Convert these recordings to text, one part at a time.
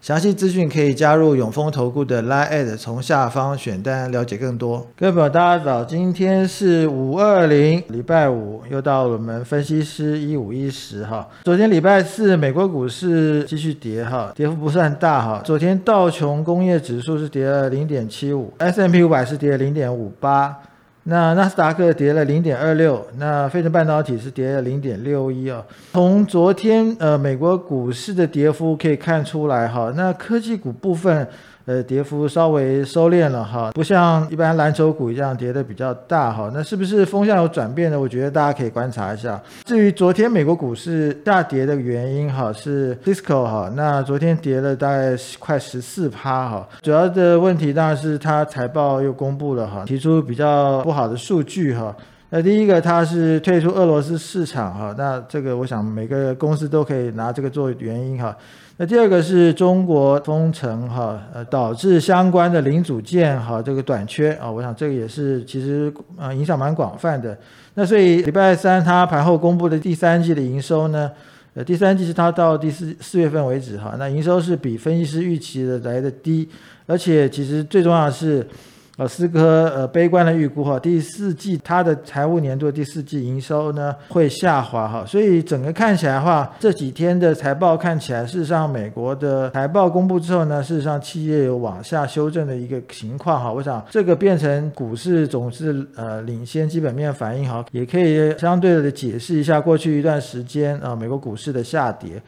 详细资讯可以加入永丰投顾的 Line，从下方选单了解更多。各位朋友，大家早，今天是五二零，礼拜五，又到了我们分析师一五一十哈。昨天礼拜四，美国股市继续跌哈，跌幅不算大哈。昨天道琼工业指数是跌了零点七五，S M P 五百是跌零点五八。那纳斯达克跌了零点二六，那费城半导体是跌了零点六一啊。从昨天呃美国股市的跌幅可以看出来哈，那科技股部分。呃，跌幅稍微收敛了哈，不像一般蓝筹股一样跌的比较大哈。那是不是风向有转变呢？我觉得大家可以观察一下。至于昨天美国股市下跌的原因哈，是 Cisco 哈，那昨天跌了大概快十四趴哈。主要的问题当然是它财报又公布了哈，提出比较不好的数据哈。那第一个它是退出俄罗斯市场哈，那这个我想每个公司都可以拿这个做原因哈。那第二个是中国封城哈，呃，导致相关的零组件哈这个短缺啊，我想这个也是其实呃影响蛮广泛的。那所以礼拜三它盘后公布的第三季的营收呢，呃，第三季是它到第四四月份为止哈，那营收是比分析师预期的来的低，而且其实最重要的是。呃，思科呃悲观的预估哈，第四季它的财务年度第四季营收呢会下滑哈，所以整个看起来的话，这几天的财报看起来，事实上美国的财报公布之后呢，事实上企业有往下修正的一个情况哈，我想这个变成股市总是呃领先基本面反应哈，也可以相对的解释一下过去一段时间啊美国股市的下跌。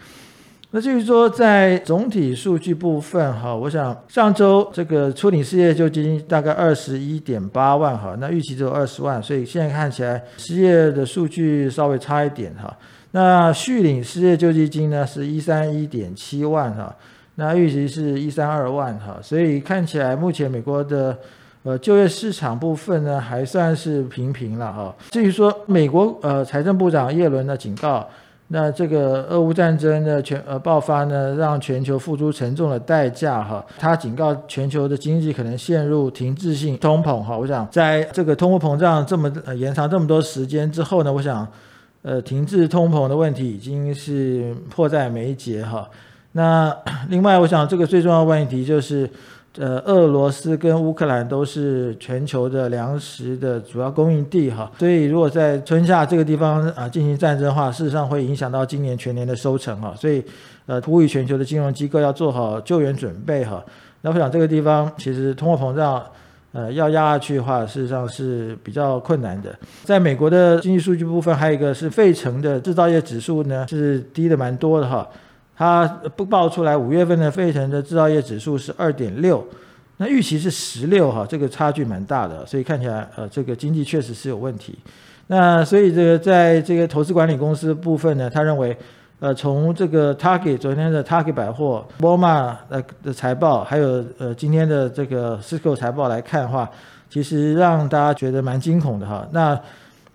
那至于说在总体数据部分哈，我想上周这个初领失业救济金大概二十一点八万哈，那预期只有二十万，所以现在看起来失业的数据稍微差一点哈。那续领失业救济金呢是一三一点七万哈，那预期是一三二万哈，所以看起来目前美国的呃就业市场部分呢还算是平平了哈。至于说美国呃财政部长耶伦的警告。那这个俄乌战争的全呃爆发呢，让全球付出沉重的代价哈。他警告全球的经济可能陷入停滞性通膨哈。我想在这个通货膨胀这么呃延长这么多时间之后呢，我想呃停滞通膨的问题已经是迫在眉睫哈。那 另外我想这个最重要的问题就是。呃，俄罗斯跟乌克兰都是全球的粮食的主要供应地哈，所以如果在春夏这个地方啊进行战争的话，事实上会影响到今年全年的收成哈，所以呃呼吁全球的金融机构要做好救援准备哈。那我想这个地方其实通货膨胀呃要压下去的话，事实上是比较困难的。在美国的经济数据部分，还有一个是费城的制造业指数呢是低的蛮多的哈。它不报出来，五月份的费城的制造业指数是二点六，那预期是十六哈，这个差距蛮大的，所以看起来呃这个经济确实是有问题。那所以这个在这个投资管理公司部分呢，他认为呃从这个 Target 昨天的 Target 百货、沃尔玛呃的财报，还有呃今天的这个 Cisco 财报来看的话，其实让大家觉得蛮惊恐的哈。那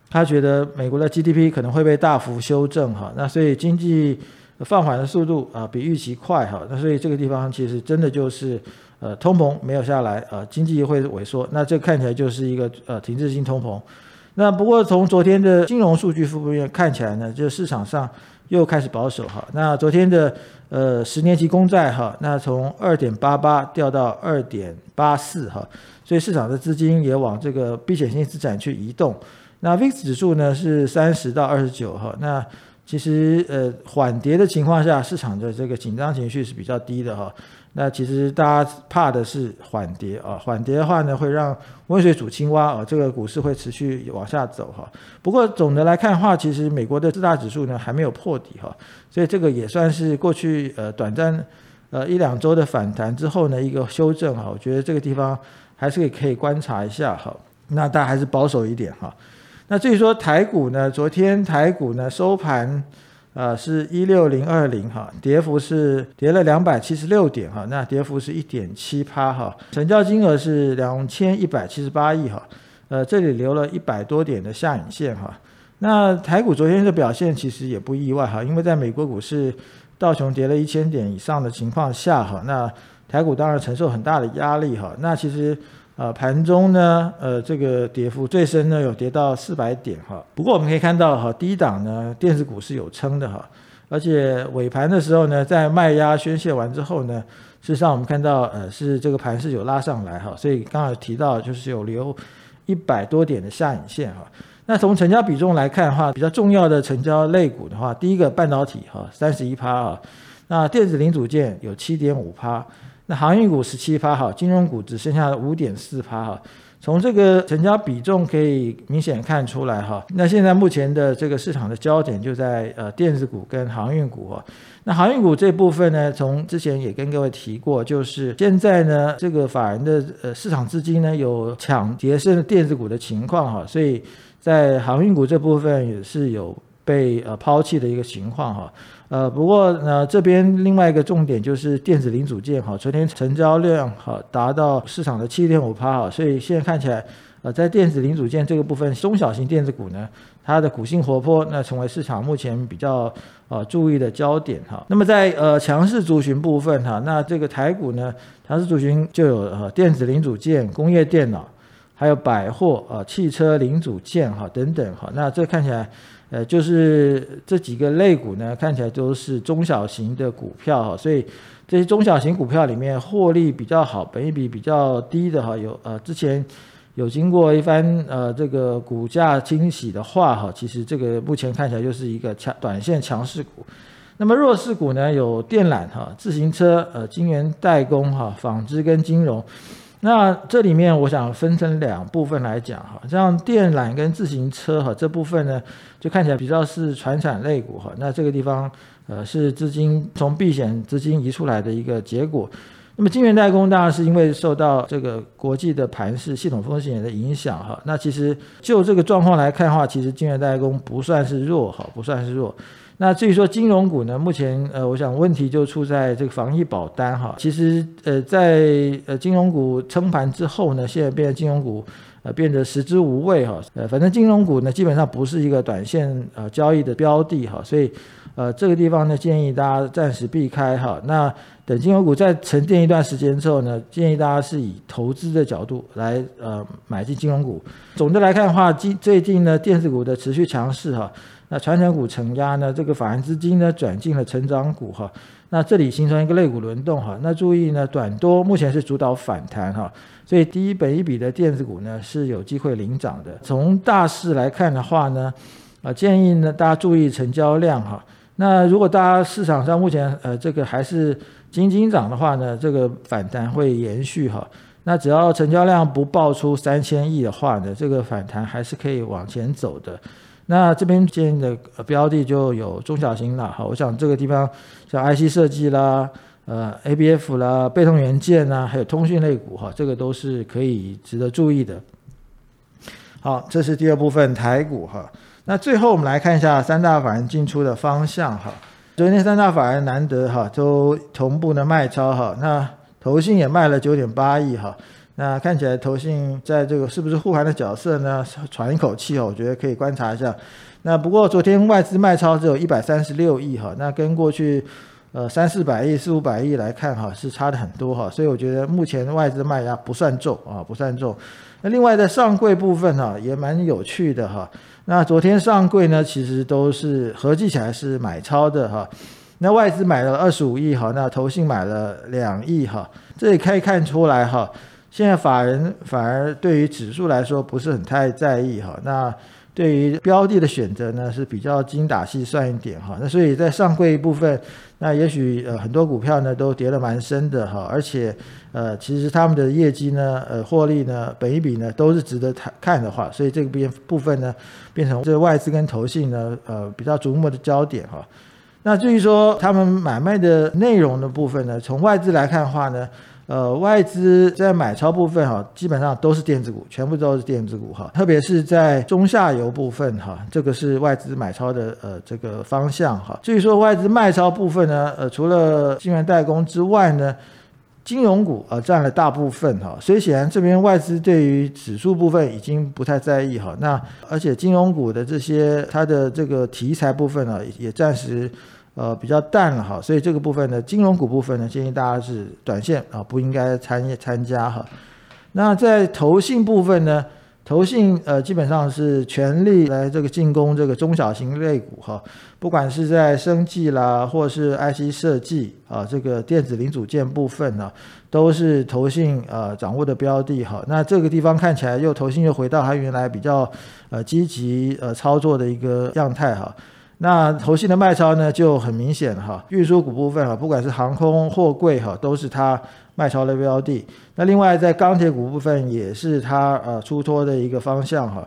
他觉得美国的 GDP 可能会被大幅修正哈，那所以经济。放缓的速度啊，比预期快哈，那所以这个地方其实真的就是呃通膨没有下来啊，经济会萎缩，那这看起来就是一个呃停滞性通膨。那不过从昨天的金融数据负面看起来呢，就市场上又开始保守哈。那昨天的呃十年期公债哈，那从二点八八掉到二点八四哈，所以市场的资金也往这个避险性资产去移动。那 VIX 指数呢是三十到二十九哈，那。其实，呃，缓跌的情况下，市场的这个紧张情绪是比较低的哈。那其实大家怕的是缓跌啊，缓跌的话呢，会让温水煮青蛙啊，这个股市会持续往下走哈。不过总的来看的话，其实美国的四大指数呢还没有破底哈，所以这个也算是过去呃短暂呃一两周的反弹之后呢一个修正哈。我觉得这个地方还是可以可以观察一下哈。那大家还是保守一点哈。那至于说台股呢？昨天台股呢收盘，呃是一六零二零哈，跌幅是跌了两百七十六点哈，那跌幅是一点七趴哈，成交金额是两千一百七十八亿哈，呃这里留了一百多点的下影线哈，那台股昨天的表现其实也不意外哈，因为在美国股市道琼跌了一千点以上的情况下哈，那台股当然承受很大的压力哈。那其实呃盘中呢，呃这个跌幅最深呢有跌到四百点哈。不过我们可以看到哈，低档呢电子股是有撑的哈，而且尾盘的时候呢，在卖压宣泄完之后呢，事实上我们看到呃是这个盘是有拉上来哈，所以刚才提到就是有留一百多点的下影线哈。那从成交比重来看的话，比较重要的成交类股的话，第一个半导体哈，三十一趴啊，那电子零组件有七点五趴，那航运股十七趴哈，金融股只剩下五点四趴哈。从这个成交比重可以明显看出来哈，那现在目前的这个市场的焦点就在呃电子股跟航运股哈。那航运股这部分呢，从之前也跟各位提过，就是现在呢这个法人的呃市场资金呢有抢劫升电子股的情况哈，所以。在航运股这部分也是有被呃抛弃的一个情况哈，呃不过呢这边另外一个重点就是电子零组件哈，昨天成交量哈达到市场的七点五趴哈，所以现在看起来呃在电子零组件这个部分，中小型电子股呢它的股性活泼，那成为市场目前比较呃注意的焦点哈。那么在呃强势族群部分哈，那这个台股呢强势族群就有呃电子零组件、工业电脑。还有百货啊、汽车零组件哈等等哈，那这看起来，呃，就是这几个类股呢，看起来都是中小型的股票哈，所以这些中小型股票里面获利比较好、本益比比较低的哈，有呃之前有经过一番呃这个股价清洗的话哈，其实这个目前看起来就是一个强短线强势股。那么弱势股呢，有电缆哈、自行车、呃晶圆代工哈、纺织跟金融。那这里面我想分成两部分来讲哈，像电缆跟自行车哈这部分呢，就看起来比较是传产类股哈。那这个地方呃是资金从避险资金移出来的一个结果。那么晶圆代工当然是因为受到这个国际的盘势、系统风险的影响哈。那其实就这个状况来看的话，其实晶圆代工不算是弱哈，不算是弱。那至于说金融股呢，目前呃，我想问题就出在这个防疫保单哈。其实呃，在呃金融股撑盘之后呢，现在变成金融股呃变得食之无味哈。呃，反正金融股呢基本上不是一个短线呃交易的标的哈，所以呃这个地方呢建议大家暂时避开哈。那等金融股再沉淀一段时间之后呢，建议大家是以投资的角度来呃买进金融股。总的来看的话，近最近呢电子股的持续强势哈。那传承股承压呢？这个法人资金呢转进了成长股哈。那这里形成一个肋骨轮动哈。那注意呢，短多目前是主导反弹哈。所以第一本一笔的电子股呢是有机会领涨的。从大势来看的话呢，啊建议呢大家注意成交量哈。那如果大家市场上目前呃这个还是仅仅涨的话呢，这个反弹会延续哈。那只要成交量不爆出三千亿的话呢，这个反弹还是可以往前走的。那这边建议的标的就有中小型了，好，我想这个地方像 IC 设计啦、呃 ABF 啦、被动元件呐，还有通讯类股哈，这个都是可以值得注意的。好，这是第二部分台股哈。那最后我们来看一下三大法人进出的方向哈。昨天三大法人难得哈都同步的卖超哈，那投信也卖了九点八亿哈。那看起来投信在这个是不是护盘的角色呢？喘一口气哦，我觉得可以观察一下。那不过昨天外资卖超只有一百三十六亿哈，那跟过去呃三四百亿、四五百亿来看哈，是差的很多哈。所以我觉得目前外资卖压不算重啊，不算重。那另外在上柜部分哈，也蛮有趣的哈。那昨天上柜呢，其实都是合计起来是买超的哈。那外资买了二十五亿哈，那投信买了两亿哈，这也可以看出来哈。现在法人反而对于指数来说不是很太在意哈，那对于标的的选择呢是比较精打细算一点哈，那所以在上柜部分，那也许呃很多股票呢都跌得蛮深的哈，而且呃其实他们的业绩呢呃获利呢本一比呢都是值得看看的话，所以这个边部分呢变成这外资跟投信呢呃比较瞩目的焦点哈。那至于说他们买卖的内容的部分呢，从外资来看的话呢。呃，外资在买超部分哈，基本上都是电子股，全部都是电子股哈。特别是在中下游部分哈，这个是外资买超的呃这个方向哈。至于说外资卖超部分呢，呃，除了晶圆代工之外呢，金融股啊占了大部分哈，所以显然这边外资对于指数部分已经不太在意哈。那而且金融股的这些它的这个题材部分呢，也暂时呃比较淡了哈。所以这个部分呢，金融股部分呢，建议大家是短线啊不应该参参加哈。那在投信部分呢？投信呃基本上是全力来这个进攻这个中小型类股哈，不管是在生技啦，或是 IC 设计啊，这个电子零组件部分呢，都是投信呃掌握的标的哈。那这个地方看起来又投信又回到它原来比较呃积极呃操作的一个样态哈。那投信的卖超呢就很明显哈，运输股部分哈，不管是航空、货柜哈，都是它。卖超的标的，那另外在钢铁股部分也是它呃出脱的一个方向哈，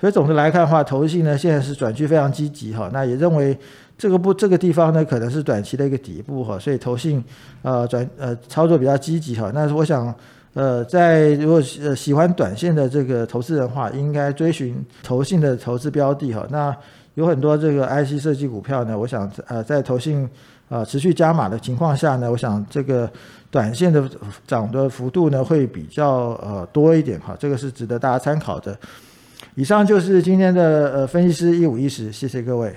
所以总的来看的话，投信呢现在是转趋非常积极哈，那也认为这个不这个地方呢可能是短期的一个底部哈，所以投信呃转呃操作比较积极哈，那我想呃在如果呃喜欢短线的这个投资人的话，应该追寻投信的投资标的哈，那有很多这个 IC 设计股票呢，我想呃在投信。啊，持续加码的情况下呢，我想这个短线的涨的幅度呢会比较呃多一点哈，这个是值得大家参考的。以上就是今天的呃分析师一五一十，谢谢各位。